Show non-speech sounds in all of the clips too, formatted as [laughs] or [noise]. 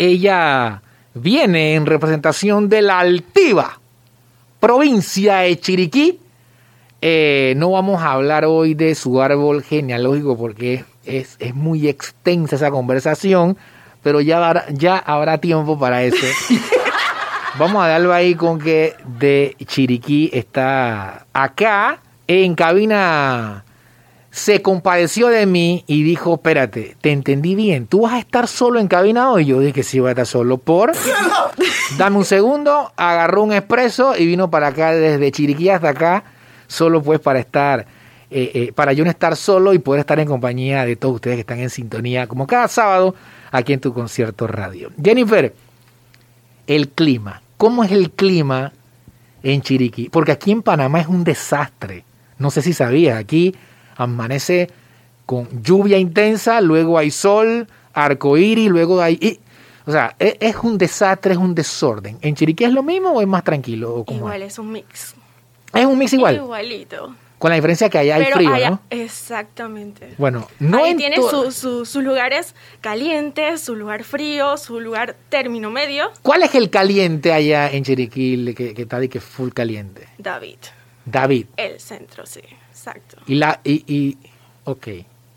ella viene en representación de la altiva provincia de Chiriquí. Eh, no vamos a hablar hoy de su árbol genealógico porque es, es muy extensa esa conversación, pero ya, habrá- ya habrá tiempo para eso. [laughs] Vamos a darlo ahí con que de Chiriquí está acá en cabina. Se compadeció de mí y dijo, espérate, te entendí bien, ¿tú vas a estar solo en cabina hoy? Yo dije, sí, voy a estar solo por... [laughs] Dame un segundo, agarró un expreso y vino para acá desde Chiriquí hasta acá, solo pues para estar, eh, eh, para yo no estar solo y poder estar en compañía de todos ustedes que están en sintonía, como cada sábado, aquí en tu concierto radio. Jennifer, el clima. ¿Cómo es el clima en Chiriquí? Porque aquí en Panamá es un desastre. No sé si sabías, aquí amanece con lluvia intensa, luego hay sol, arcoíris, luego hay... y- o sea, e- es, un desastre, es un desorden. ¿En Chiriquí es lo mismo o es más tranquilo? ¿O cómo Igual es? es un mix. Es un mix igual, Igualito. con la diferencia que allá hay frío, allá- ¿no? Exactamente. Bueno, no Ahí en tiene to- su- su- sus lugares calientes, su lugar frío, su lugar término medio. ¿Cuál es el caliente allá en Chiriquí que, que está de que full caliente? David. David. El centro, sí. Exacto. Y la y, y ok.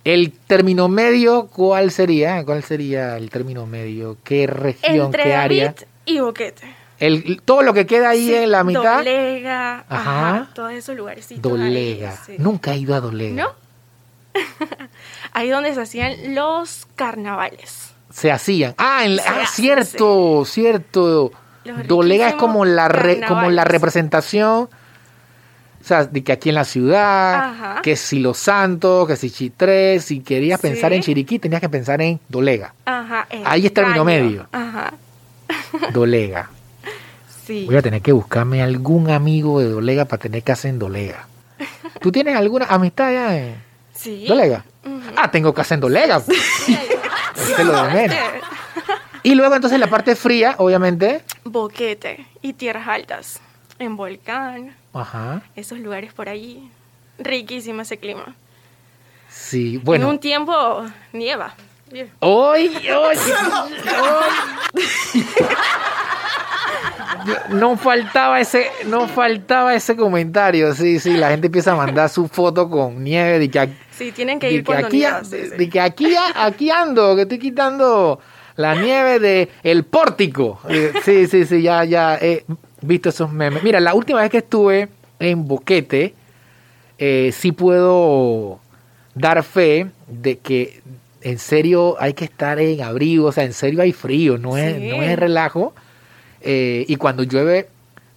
El término medio, ¿cuál sería? ¿Cuál sería el término medio? ¿Qué región, Entre qué área? y Boquete. El, todo lo que queda ahí Sí, en la mitad. Dolega. Ajá. Ajá. Todos esos lugarcitos. Dolega. ahí, sí. Nunca he ido a Dolega. ¿No? [laughs] Ahí donde se hacían los carnavales. Se hacían. Ah, en ah, hace, cierto, cierto. Los Dolega es como la re- como la representación. O sea, de que aquí en la ciudad, Ajá. que si Los Santos, que si Chitré, si querías Sí. pensar en Chiriquí, tenías que pensar en Dolega. Ajá. el Ahí es término caño. medio. Ajá. [laughs] Dolega. Sí. Voy a tener que buscarme algún amigo de Dolega para tener casa en Dolega. ¿Tú tienes alguna amistad allá en Sí. Dolega? Ah, tengo casa en Dolega. Sí, ahí- [laughs] Eso es lo de menos. Este, Y luego entonces la parte fría, obviamente. Boquete y tierras altas. En Volcán. Ajá. Esos lugares por allí. Riquísimo ese clima. Sí, En bueno. un tiempo nieva. Hoy, hoy, [laughs] No faltaba ese, no faltaba ese comentario, sí, sí, la gente empieza a mandar su foto con nieve de que, Sí, tienen que de ir que cuando aquí, nieva. a- sí, de- sí. de que aquí, aquí ando, que estoy quitando la nieve de el pórtico. Eh, Sí, sí, sí, ya, ya he visto esos memes. Mira, la última vez que estuve en Boquete, eh, sí puedo dar fe de que en serio hay que estar en abrigo, o sea, en serio hay frío, no es, Sí. no es relajo. Eh, y cuando llueve,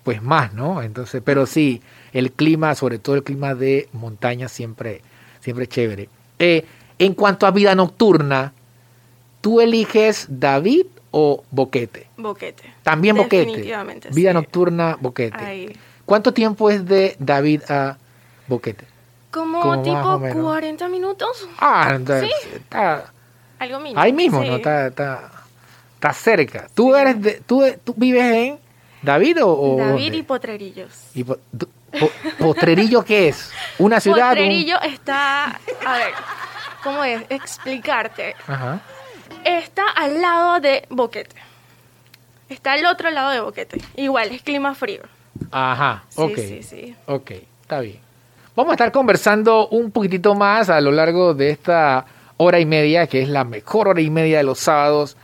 pues más, ¿no? Entonces, pero sí, el clima, sobre todo el clima de montaña, siempre, siempre es chévere. Eh, en cuanto a vida nocturna, ¿tú eliges David o Boquete? Boquete. También Boquete. Definitivamente, Vida sí. nocturna, Boquete. Ahí. ¿Cuánto tiempo es de David a Boquete? Como, tipo o menos. 40 minutos. Ah, entonces, Sí. está Algo mínimo. ahí mismo, sí. ¿no? Está, está, está cerca. ¿Tú, eres de, tú, tú vives en David o...? David dónde? y Potrerillos. ¿Y po- ¿Potrerillo qué es? ¿Una ciudad? un- Potrerillo está. A ver, ¿cómo es? Explicarte. Ajá. Está al lado de Boquete. Está al otro lado de Boquete. Igual, es clima frío. Ajá, Sí, ok. sí, sí. Ok, está bien. Vamos a estar conversando un poquitito más a lo largo de esta hora y media, que es la mejor hora y media de los sábados,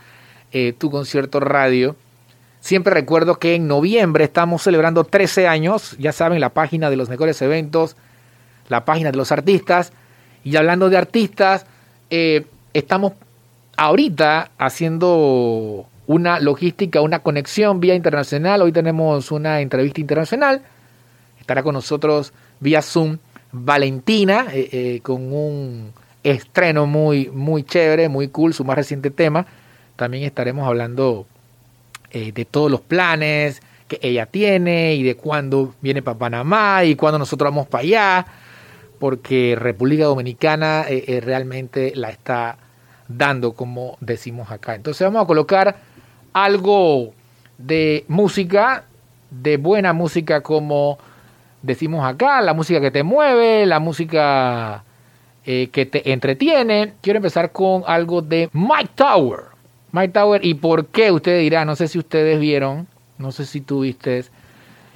eh, tu concierto radio. Siempre recuerdo que en noviembre estamos celebrando 13 años, ya saben, la página de los mejores eventos, la página de los artistas. Y hablando de artistas, eh, estamos ahorita haciendo una logística, una conexión vía internacional. Hoy tenemos una entrevista internacional. Estará con nosotros vía Zoom Valentina eh, eh, con un estreno muy, muy chévere, muy cool, su más reciente tema. También estaremos hablando eh, de todos los planes que ella tiene y de cuándo viene para Panamá y cuándo nosotros vamos para allá, porque República Dominicana realmente la está dando, como decimos acá. Entonces vamos a colocar algo de música, de buena música como decimos acá, la música que te mueve, la música eh, que te entretiene. Quiero empezar con algo de Mike Tower. Mike Tower. ¿Y por qué? Usted dirá, no sé si ustedes vieron, no sé si tuviste,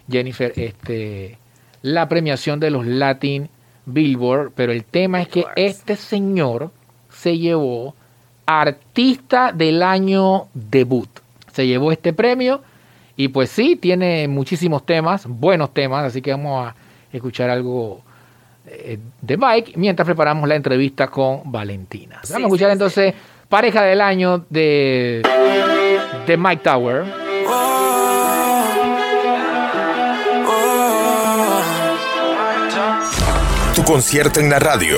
Jennifer, este, la premiación de los Latin Billboard, pero el tema es que este señor se llevó Artista del Año Debut. Se llevó este premio y pues sí, tiene muchísimos temas, buenos temas, así que vamos a escuchar algo eh, de Mike mientras preparamos la entrevista con Valentina. Vamos a escuchar entonces Pareja del Año de, de Mike Tower. Tu concierto en la radio.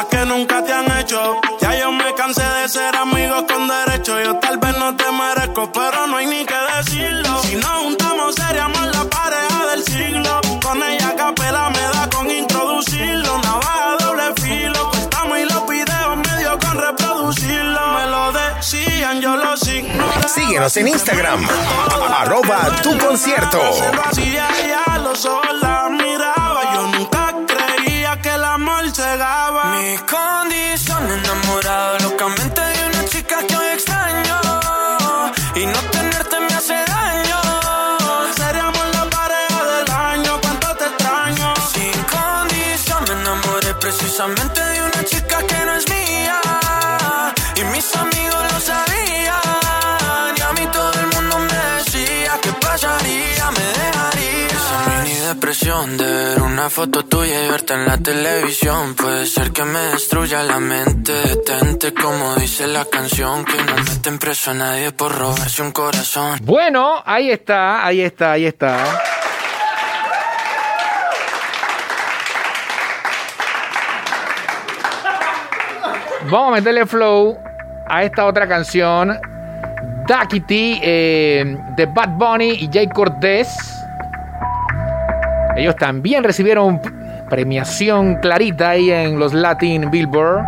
Cosas que nunca te han hecho. Ya yo me cansé de ser amigos con derecho. Yo tal vez no te merezco, pero no hay ni que decirlo. Si nos juntamos, seríamos la pareja del siglo. Con ella capela me da con introducirlo. Navaja doble filo. Cortamos y los videos medio con reproducirlo. Me lo decían, yo los ignoré. Síguenos en Instagram. Arroba tu concierto. Si amor cegaba. Mi condición, enamorado locamente de una una foto tuya y verte en la televisión. Puede ser que me destruya la mente. Detente, como dice la canción. Que no meten preso a nadie por robarse un corazón. Bueno, ahí está, ahí está, ahí está. Vamos a meterle flow a esta otra canción. Duckity eh, de Bad Bunny y Jay Cortez. Ellos también recibieron premiación clarita ahí en los Latin Billboard.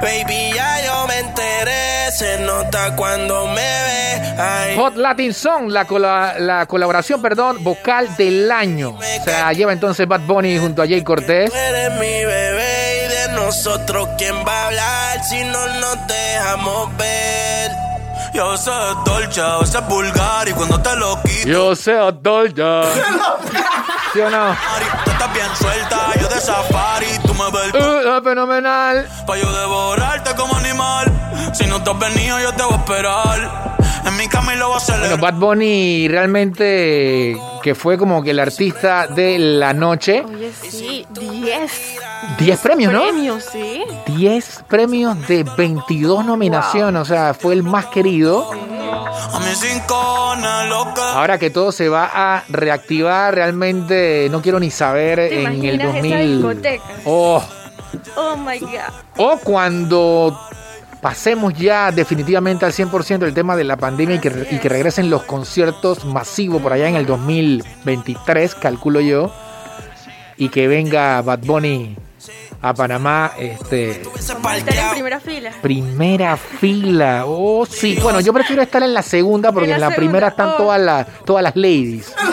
Baby, ya yo me enteré. Se nota cuando me ve. Hot Latin Song, la, cola- la colaboración, perdón, vocal del año. O sea, lleva entonces Bad Bunny junto a Jay Cortez. Tú eres mi bebé y de nosotros quién va a hablar si no nos dejamos ver. Yo sé dolce, a veces vulgar y cuando te lo quito. Yo sé Dolce. [laughs] ¿Sí o no? Tú estás bien suelta, yo de safari, tú me ves el Uh, fenomenal. pa' yo devorarte como animal. Si no te has venido, yo te voy a esperar. En mi cama y lo voy a Bueno. Bad Bunny realmente que fue como que el artista de la noche. Oye, sí, 10 10 premios, ¿no? premios, sí. 10 premios de 22 nominaciones, o sea, fue el más querido. Loca. Ahora que todo se va a reactivar, realmente no quiero ni saber ¿Te en el imaginas esa 2000. discoteca? Oh, Oh my God. o cuando pasemos ya definitivamente al 100% el tema de la pandemia y que, re- y que regresen los conciertos masivos por allá en el 2023, calculo yo, y que venga Bad Bunny a Panamá, este, Estar en primera fila. primera fila. Oh, sí. Bueno, yo prefiero estar en la segunda porque En en la primera están oh. todas las todas las ladies. [laughs]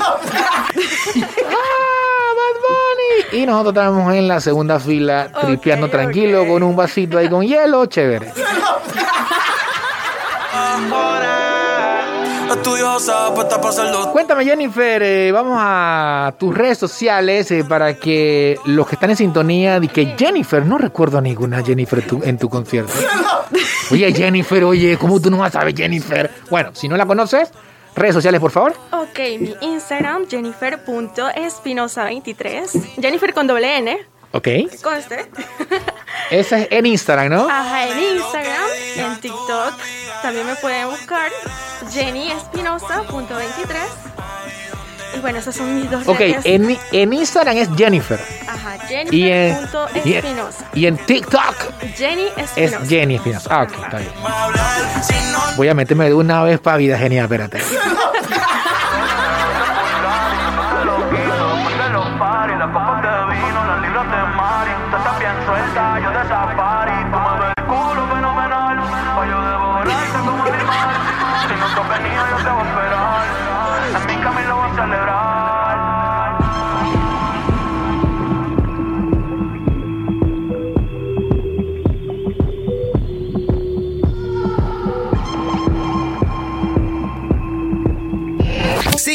Y nosotros estamos en la segunda fila, Ok, tripeando tranquilo con un vasito ahí con hielo, chévere. Cuéntame, Jennifer, eh, vamos a tus redes sociales eh, para que los que están en sintonía de que Jennifer, no recuerdo a ninguna Jennifer tu- en tu concierto. Oye, Jennifer, oye, ¿cómo tú no vas a saber Jennifer? Bueno, si no la conoces, Redes sociales, por favor. Ok, mi Instagram, jennifer.espinosa23. Jennifer con doble N. Ok. Conste. [laughs] Esa es en Instagram, ¿no? Ajá, en Instagram, en TikTok. También me pueden buscar jennyespinosa.23. Bueno, esas son mis dos Ok. En, en, Instagram es Jennifer. Ajá, Jennifer. Y en, y, en, TikTok. Jenny Espinosa. Es Jenny Espinosa. Ah, ok, está bien. Voy a meterme de una vez para vida genial, espérate. [laughs]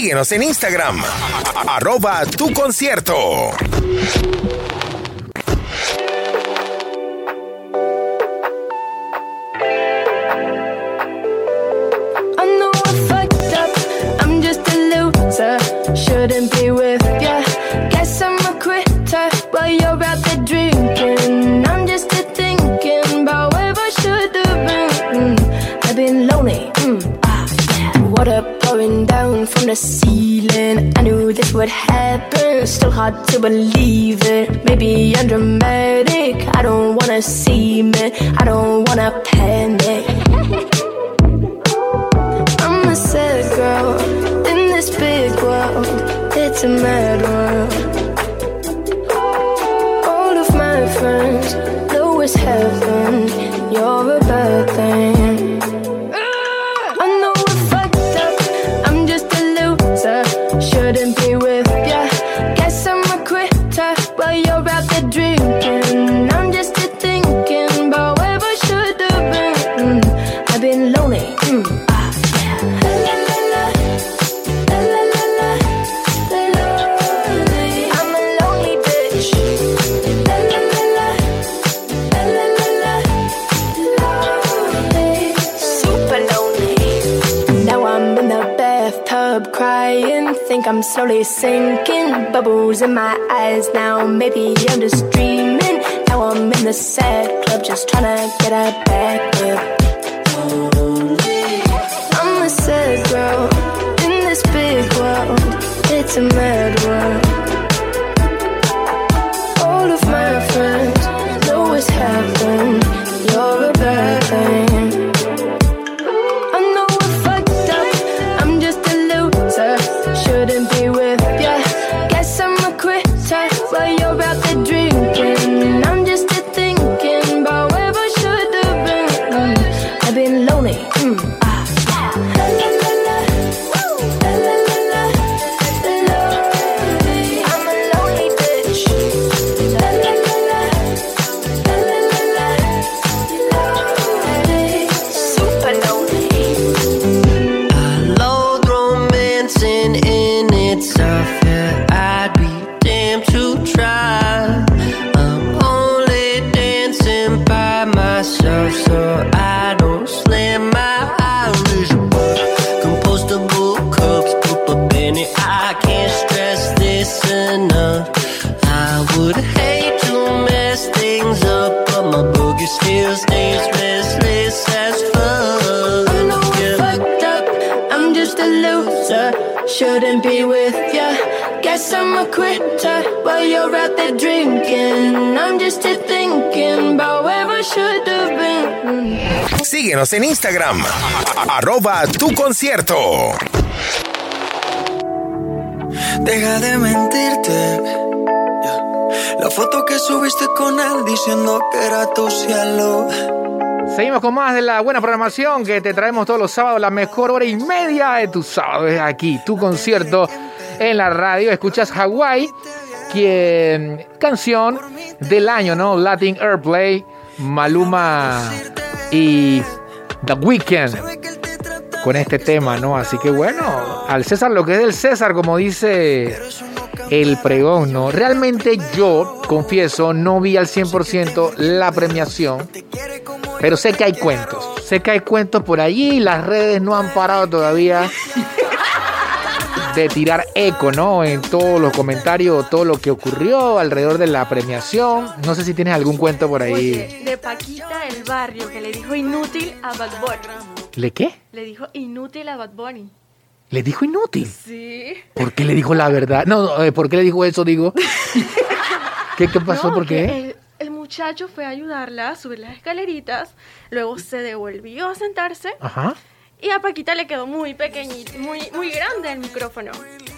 Síguenos en Instagram, arroba tu concierto. slowly sinking, bubbles in my eyes now. Maybe I'm just dreaming. Now I'm in the sad club, just trying to get her back up. I'm a sad girl in this big world. It's a mess. Síguenos en Instagram, arroba tu concierto. Deja de mentirte. La foto que subiste con él diciendo que era tu cielo. Seguimos con más de la buena programación que te traemos todos los sábados, la mejor hora y media de tu sábado es aquí, tu concierto en la radio. Escuchas Hawái, quien canción del año, ¿no? Latin Airplay, Maluma y The Weeknd con este tema, ¿no? Así que bueno, al César lo que es del César, como dice el pregón, ¿no? Realmente yo, confieso, no vi al 100% la premiación, pero sé que hay cuentos, sé que hay cuentos por allí, las redes no han parado todavía de tirar eco, ¿no? En todos los comentarios, todo lo que ocurrió alrededor de la premiación. No sé si tienes algún cuento por ahí. Oye, de Paquita el barrio, que le dijo inútil a Bad Bunny. ¿Le qué? Le dijo inútil a Bad Bunny. ¿Le dijo inútil? Sí. ¿Por qué le dijo la verdad? No, no eh, ¿por qué le dijo eso, digo? [laughs] ¿Qué, pasó? ¿Por qué? El, el, muchacho fue a ayudarla a subir las escaleritas, luego se devolvió a sentarse. Ajá y a Paquita le quedó muy pequeñito, muy, muy grande el micrófono.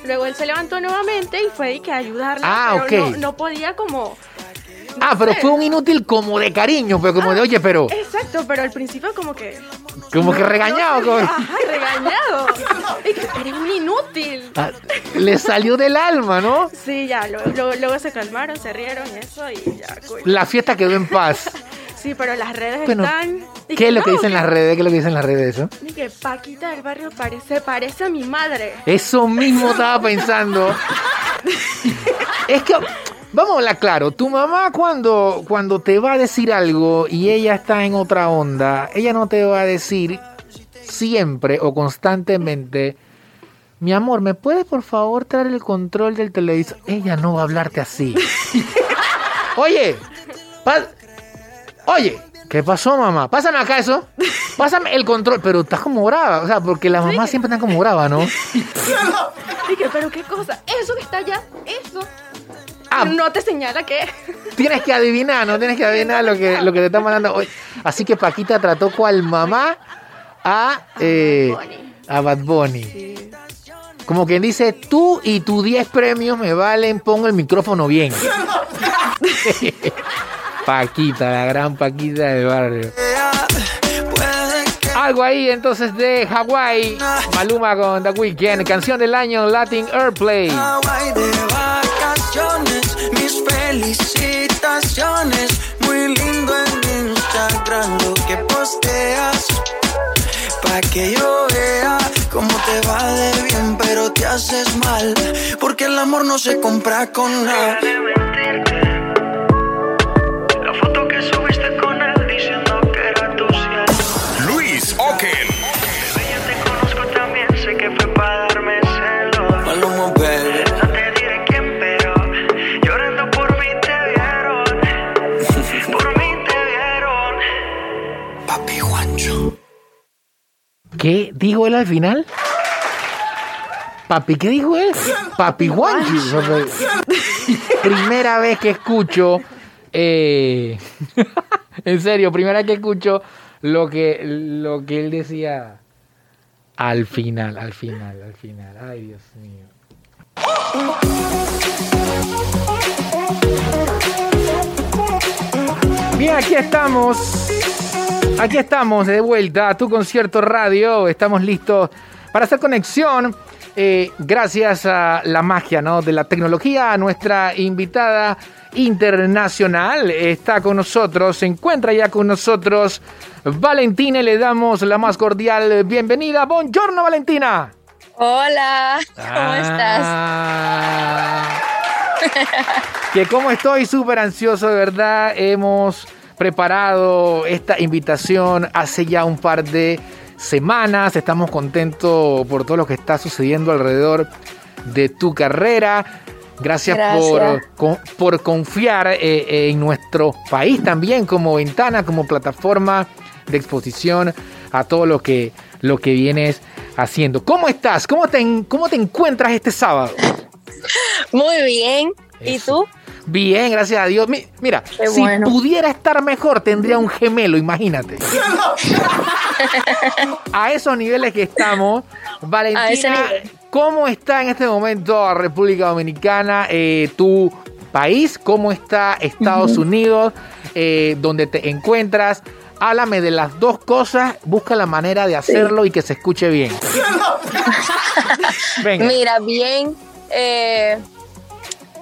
Luego él se levantó nuevamente y fue y que ayudarla, Ah, pero no, no podía como... no Ah, pero sé. fue un inútil como de cariño, pero como de, oye, pero Exacto, pero al principio como que... como que regañado. como- Ajá, regañado. Y que eres un inútil. Ah, le salió del alma, ¿no? Sí, ya, luego, luego, luego se calmaron, se rieron y eso y ya. cool. La fiesta quedó en paz. [laughs] Sí, pero las redes Bueno, están... ¿Qué es lo no, que dicen las redes? ¿Qué es lo que dicen las redes eso? Que Paquita del barrio parece, parece a mi madre. Eso mismo estaba pensando. [laughs] Es que, vamos a hablar claro, tu mamá cuando, cuando te va a decir algo y ella está en otra onda, ella no te va a decir siempre o constantemente, mi amor, ¿me puedes por favor traer el control del televisor? Ella no va a hablarte así. [laughs] Oye, oye, ¿qué pasó mamá? Pásame acá eso. Pásame el control, pero estás como brava, o sea, porque las mamás siempre están como bravas, ¿no? [laughs] Que, pero qué cosa, eso que está allá, eso. Ah. No te señala que... [laughs] Tienes que adivinar, no tienes que adivinar lo que, lo que te está mandando hoy. Así que Paquita trató cual mamá a, eh, Bad Bunny. a Bad Bunny. Como quien dice, tú y tus 10 premios me valen, pongo el micrófono bien. [laughs] Paquita, la gran Paquita del barrio. Algo ahí entonces de Hawái, Maluma con The Weeknd, canción del año Latin Airplay. Hawaii de vacaciones, mis felicitaciones. Muy lindo en Instagram lo que posteas. Pa' que yo vea cómo te va de bien, pero te haces mal. Porque el amor no se compra con nada. La dijo él al final? Papi, ¿qué dijo él? Papi Juanchi. Primera vez que escucho, eh, [laughs] en serio, primera vez que escucho lo que, lo que él decía al final, al final, al final. Ay, Dios mío. Bien, aquí estamos. Aquí estamos de vuelta a tu concierto radio. Estamos listos para hacer conexión. eh, gracias a la magia ¿no? de la tecnología, nuestra invitada internacional está con nosotros, se encuentra ya con nosotros. Valentina, y le damos la más cordial bienvenida. Buongiorno, Valentina. Hola, ¿cómo estás? Que como estoy súper ansioso, de verdad, hemos preparado esta invitación hace ya un par de semanas. Estamos contentos por todo lo que está sucediendo alrededor de tu carrera. Gracias, Gracias. Por, por confiar eh, en nuestro país también como ventana, como plataforma de exposición a todo lo que, lo que vienes haciendo. ¿Cómo estás? ¿Cómo te, en- cómo te encuentras este sábado? Muy bien. ¿Y tú? Bien, gracias a Dios. Mi- mira, Qué si bueno. pudiera estar mejor, tendría un gemelo, imagínate. [laughs] a esos niveles que estamos, Valentina. ¿cómo está en este momento República Dominicana, eh, tu país? ¿Cómo está Estados Unidos, eh, donde te encuentras? Háblame de las dos cosas, busca la manera de hacerlo y que se escuche bien. [laughs] Venga. Mira, bien. Eh,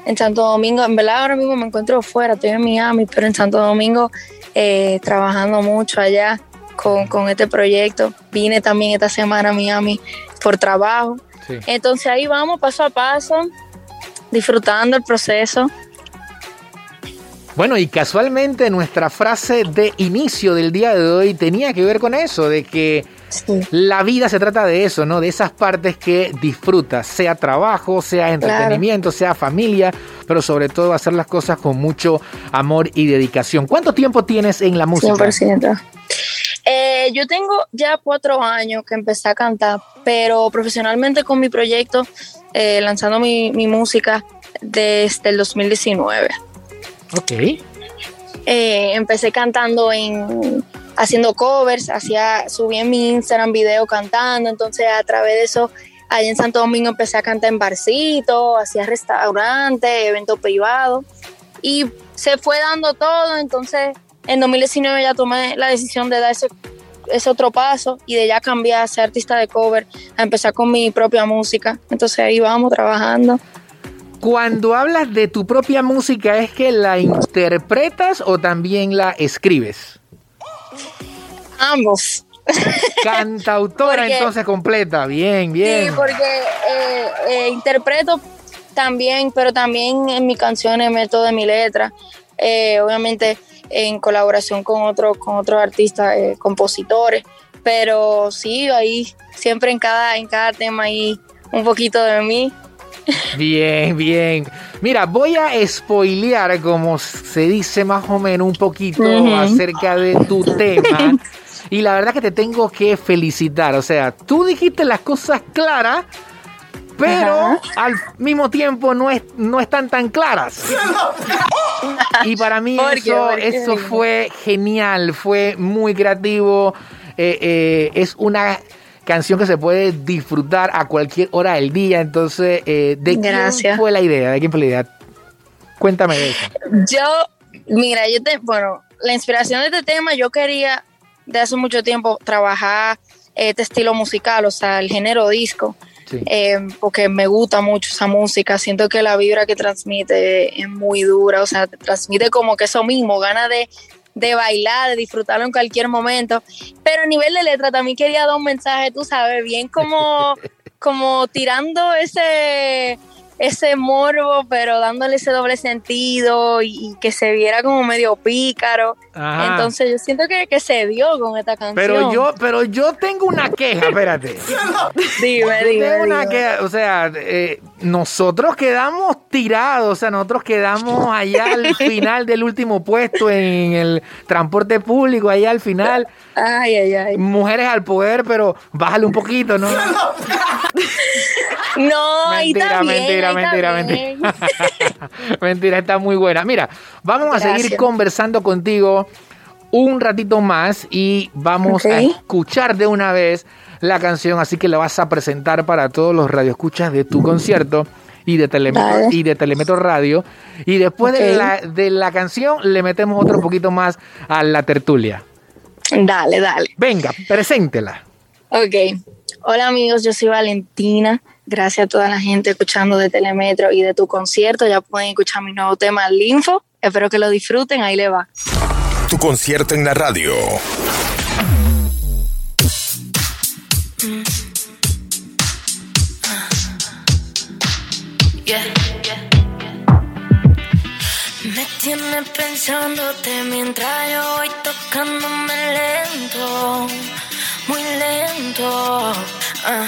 en Santo Domingo, en verdad ahora mismo me encuentro fuera, estoy en Miami, pero en Santo Domingo eh, trabajando mucho allá con, con este proyecto. Vine también esta semana a Miami por trabajo. Sí. Entonces ahí vamos paso a paso, disfrutando el proceso. Bueno, y casualmente nuestra frase de inicio del día de hoy tenía que ver con eso, de que Sí. la vida se trata de eso, ¿no? De esas partes que disfrutas, sea trabajo, sea entretenimiento, sea familia, pero sobre todo hacer las cosas con mucho amor y dedicación. ¿Cuánto tiempo tienes en la música? 100%. Eh, Eh, yo tengo ya cuatro años que empecé a cantar, pero profesionalmente con mi proyecto, eh, lanzando mi, mi música desde el 2019. Ok. Eh, empecé cantando en haciendo covers, hacía subí en mi Instagram video cantando, entonces a través de eso allá en Santo Domingo empecé a cantar en barcitos, hacía restaurantes, eventos privados y se fue dando todo, entonces en 2019 ya tomé la decisión de dar ese, ese otro paso y de ya cambiar a ser artista de cover, a empezar con mi propia música, entonces ahí vamos trabajando. Cuando hablas de tu propia música, ¿es que la interpretas o también la escribes? Ambos. Cantautora Porque- entonces completa, bien, bien. Sí, porque eh, eh, interpreto también, pero también en mis canciones meto de mi letra. Eh, obviamente en colaboración con otros con otros artistas, compositores. Pero sí, ahí siempre en cada, en cada tema ahí un poquito de mí. Bien, bien. Mira, voy a spoilear, como se dice más o menos, un poquito acerca de tu tema. [laughs] Y la verdad que te tengo que felicitar. O sea, tú dijiste las cosas claras, pero Ajá. al mismo tiempo no, es, no están tan claras. [laughs] Y para mí eso, eso fue genial, fue muy creativo. eh, eh, es una canción que se puede disfrutar a cualquier hora del día. Entonces, eh, ¿de quién Gracias. fue la idea? ¿De quién fue la idea? Cuéntame de eso. Yo, mira, yo te, bueno, la inspiración de este tema, yo quería de hace mucho tiempo trabajar este estilo musical, o sea, el género disco, Sí. eh, porque me gusta mucho esa música, siento que la vibra que transmite es muy dura, o sea, te transmite como que eso mismo, ganas de, de bailar, de disfrutarlo en cualquier momento, pero a nivel de letra también quería dar un mensaje, tú sabes, bien como, [laughs] como tirando ese ese morbo, pero dándole ese doble sentido y, y que se viera como medio pícaro. Ajá. Entonces yo siento que, que se dio con esta canción. Pero yo, pero yo tengo una queja, espérate. [laughs] dime, Yo dime, tengo una queja, o sea, eh, nosotros quedamos tirados, o sea, nosotros quedamos allá al [laughs] final del último puesto en el transporte público, allá al final. Ay, ay, ay. Mujeres al poder, pero bájale un poquito, ¿no? [laughs] No, mentira, mentira, ahí está mentira, bien. mentira. [laughs] mentira, está muy buena. Mira, vamos a seguir conversando contigo un ratito más y vamos a escuchar de una vez la canción, así que la vas a presentar para todos los radioescuchas de tu concierto y de Telemetro, y de Telemetro Radio. Y después de, la, de la canción le metemos otro poquito más a la tertulia. Dale, dale. Venga, preséntela. Ok. Hola amigos, yo soy Valentina. Gracias a toda la gente escuchando de Telemetro y de tu concierto. Ya pueden escuchar mi nuevo tema, Linfo. Espero que lo disfruten. Ahí le va. Tu concierto en la radio. Me tiene pensándote mientras yo voy tocándome lento, muy lento. Ah,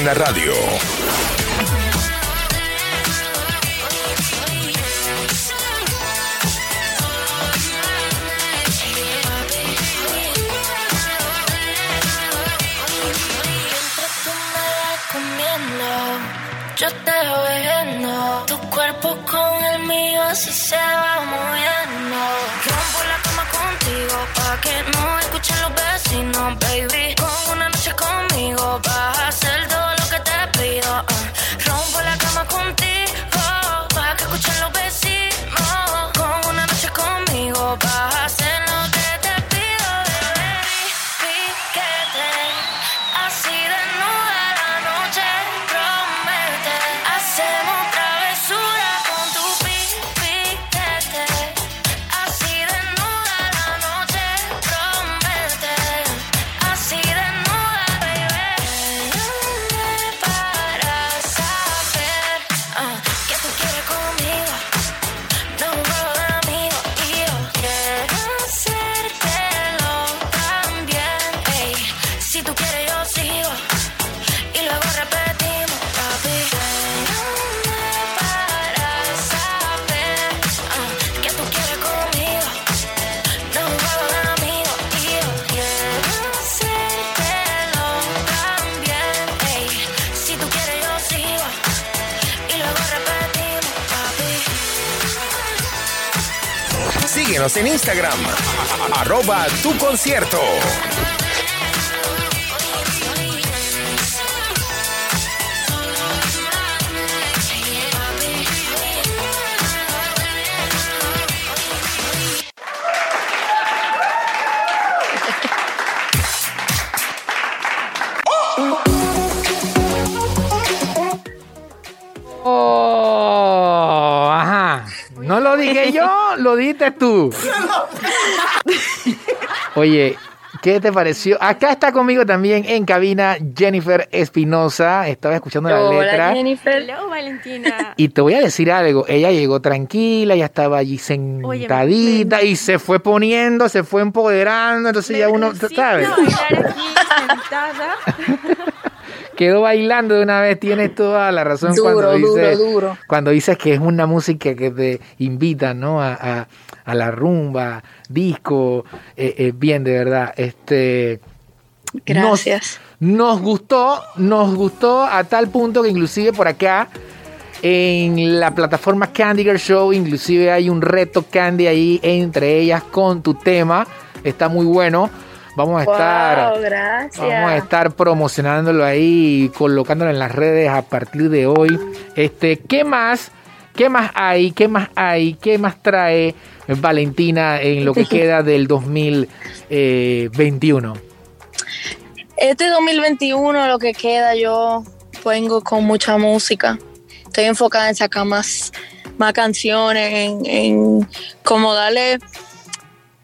en la radio. Yo te voy viendo. Tu cuerpo con el mío así se va moviendo. Rompo la cama contigo pa' que no escuchen los vecinos, baby. Con una noche conmigo vas a hacer contigo En Instagram, arroba tu concierto. Lo dijiste tú. Oye, ¿qué te pareció? Acá está conmigo también en cabina Jennifer Espinosa. Estaba escuchando la Hola, letra. Jennifer. Hello, Valentina. Y te voy a decir algo, ella llegó tranquila, ya estaba allí sentadita me- y se fue poniendo, se fue empoderando, entonces ya uno, ¿sabes? bailar aquí sentada. [laughs] Quedó bailando de una vez, tienes toda la razón Duro, cuando dices, duro, duro. cuando dices que es una música que te invita, ¿no? A, a- a la rumba, disco, eh, eh, bien, de verdad, este... Gracias. Nos, nos gustó, nos gustó a tal punto que inclusive por acá en la plataforma Candy Girl Show, inclusive hay un reto Candy ahí entre ellas con tu tema. Está muy bueno. Vamos a estar gracias. Vamos a estar promocionándolo ahí colocándolo en las redes a partir de hoy. Este, ¿qué más? ¿Qué más hay? ¿Qué más hay? ¿Qué más trae Valentina en lo que [laughs] queda del 2021? Este 2021 lo que queda yo vengo con mucha música. Estoy enfocada en sacar más, más canciones, en, en como darle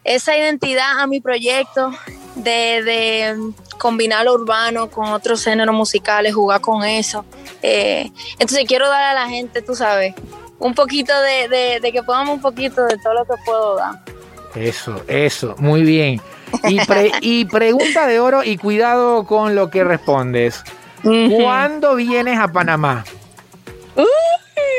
esa identidad a mi proyecto de, de combinar lo urbano con otros géneros musicales, jugar con eso. Eh, entonces quiero dar a la gente, tú sabes, un poquito de, de, de que podamos un poquito de todo lo que puedo dar. Eso, eso, muy bien. Y, pre- [laughs] y pregunta de oro y cuidado con lo que respondes. ¿Cuándo vienes a Panamá?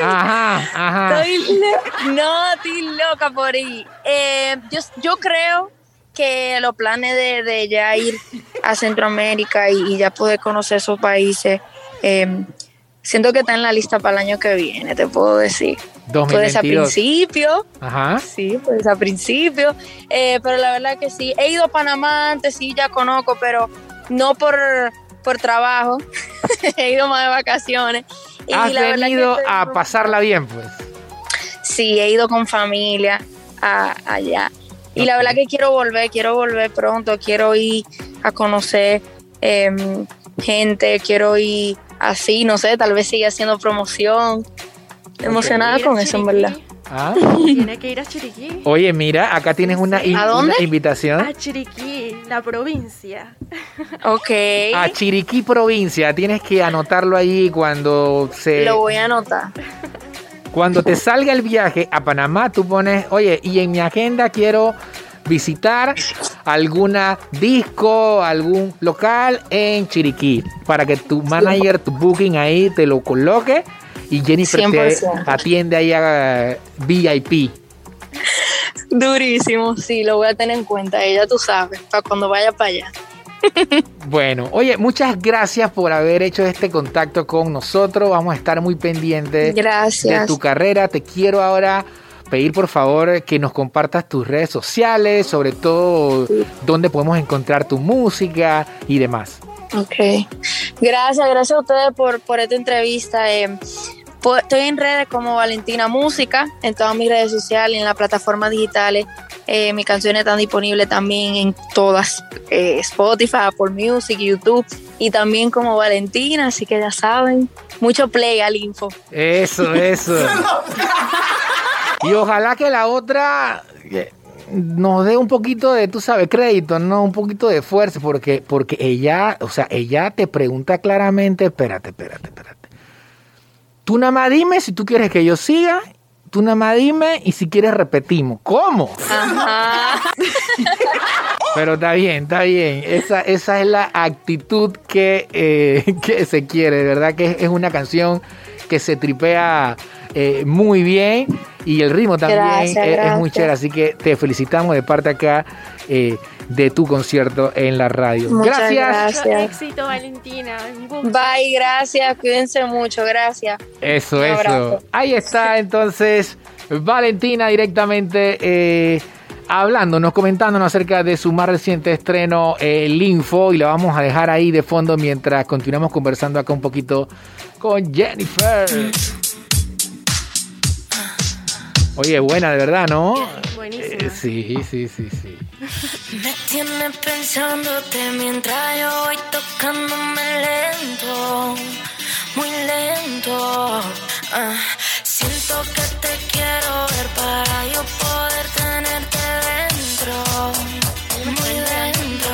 Ajá, ajá. Estoy lo- no, estoy loca por ir. Eh, yo, yo creo que los planes de, de ya ir a Centroamérica y, y ya poder conocer esos países, eh, siento que está en la lista para el año que viene, te puedo decir. Puede ser a 2022. principio, Ajá. sí, puede ser a principio, eh, pero la verdad que sí. He ido a Panamá antes, sí, ya conozco, pero no por, por trabajo. [laughs] He ido más de vacaciones. Y Has la verdad que venido a pasarla bien, pues. Sí, he ido con familia a- allá. Y la verdad que quiero volver, quiero volver pronto, quiero ir a conocer em, gente, quiero ir así, no sé, tal vez sigue haciendo promoción. Emocionada con eso, en verdad. Ah. Tiene que ir a Chiriquí. Oye, mira, acá tienes una, in- ¿A dónde? una invitación. A Chiriquí, la provincia. Ok, A Chiriquí provincia, tienes que anotarlo ahí cuando se lo voy a anotar. [laughs] cuando te salga el viaje a Panamá, tú pones, oye, y en mi agenda quiero visitar alguna disco, algún local en Chiriquí, para que tu manager, tu booking ahí te lo coloque y Jennifer te 100%. atiende ahí a VIP. Durísimo, sí, lo voy a tener en cuenta, ella tú sabes, para cuando vaya para allá. Bueno, oye, muchas gracias por haber hecho este contacto con nosotros. Vamos a estar muy pendientes de Gracias. tu carrera. Te quiero ahora pedir por favor que nos compartas tus redes sociales, sobre todo dónde podemos encontrar tu música y demás. Ok. Gracias, gracias a ustedes por, por esta entrevista. eh, estoy en redes como Valentina Música, en todas mis redes sociales, en las plataformas digitales. Eh, mis canciones están disponibles también en todas, eh, Spotify, Apple Music, YouTube, y también como Valentina, así que ya saben, mucho play al info. Eso, eso. Y ojalá que la otra nos dé un poquito de, tú sabes, crédito, ¿no? Un poquito de fuerza, porque, porque ella, o sea, ella te pregunta claramente, espérate, espérate, espérate. Tú nada más dime si tú quieres que yo siga, tú nada más dime y si quieres repetimos. ¿Cómo? Ajá. [laughs] Pero está bien, está bien. Esa, esa es la actitud que, eh, [laughs] que se quiere, de verdad que es, es una canción que se tripea eh, muy bien y el ritmo también Gracias, es, es muy chévere, así que te felicitamos de parte acá eh, de tu concierto en la radio. Muchas gracias. Mucho Gracias. éxito, Valentina. Bye, gracias. Cuídense mucho. Gracias. Eso, Un eso. abrazo. Ahí está entonces Valentina directamente eh, hablándonos, comentándonos acerca de su más reciente estreno, El Info, y la vamos a dejar ahí de fondo mientras continuamos conversando acá un poquito con Jennifer. Oye, buena de verdad, ¿no? Buenísima. Eh, sí, sí, sí, sí. Me tienes pensándote mientras yo voy tocándome lento, muy lento. Ah, siento que te quiero ver para yo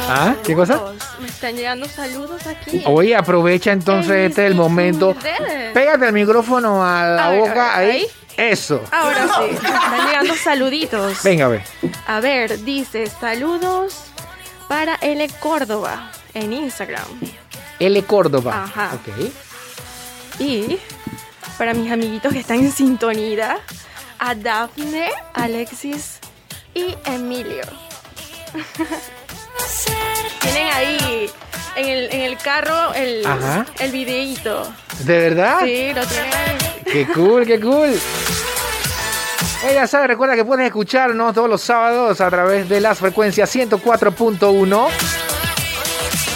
¿Ah? ¿Qué cosa? Me están llegando saludos aquí. Oye, aprovecha entonces En este es el momento. Pégate el micrófono a la A boca, ver, ahí. ahí. Eso. Ahora sí, me están llegando saluditos. Venga, a ver. A ver, dice saludos para L Córdoba en Instagram. L. Córdoba. Ajá. Ok. Y para mis amiguitos que están en sintonía, a Dafne, Alexis y Emilio. [laughs] Tienen ahí en el, en el carro el, Ajá. el videíto. ¿De verdad? Sí, lo tienen ahí. Qué cool, qué cool. Ya sabes, recuerda que puedes escucharnos todos los sábados a través de las frecuencias 104.1,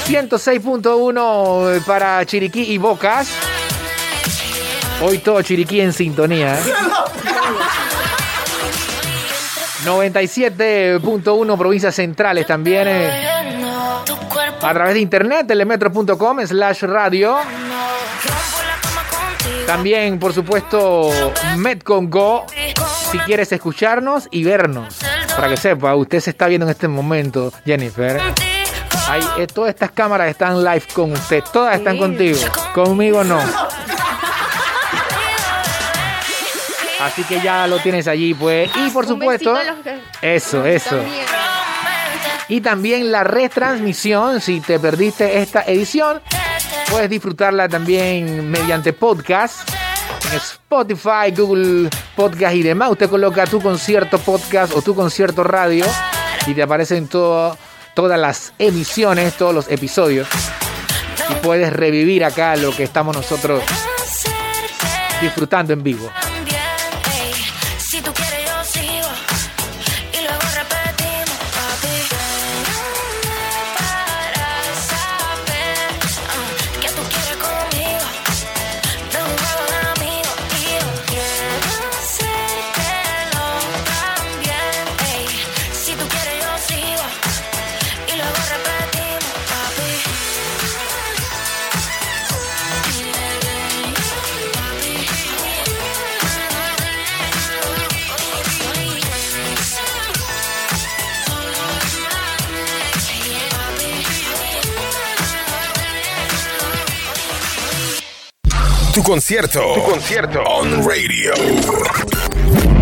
106.1 para Chiriquí y Bocas. Hoy todo Chiriquí en sintonía. ¿eh? 97.1 provincias centrales también. eh, a través de internet, telemetro.com slash radio. También, por supuesto, Metcon Go. Si quieres escucharnos y vernos. Para que sepa, usted se está viendo en este momento, Jennifer. Ahí, eh, todas estas cámaras están live con usted. Todas están contigo. Conmigo no. Así que ya lo tienes allí, pues. Y por supuesto, eso, eso. Y también la retransmisión, si te perdiste esta edición, puedes disfrutarla también mediante podcast. Spotify, Google Podcast y demás. Usted coloca tu concierto podcast o tu concierto radio y te aparecen todo, todas las emisiones, todos los episodios. Y puedes revivir acá lo que estamos nosotros disfrutando en vivo. Concierto. Tu concierto. On radio.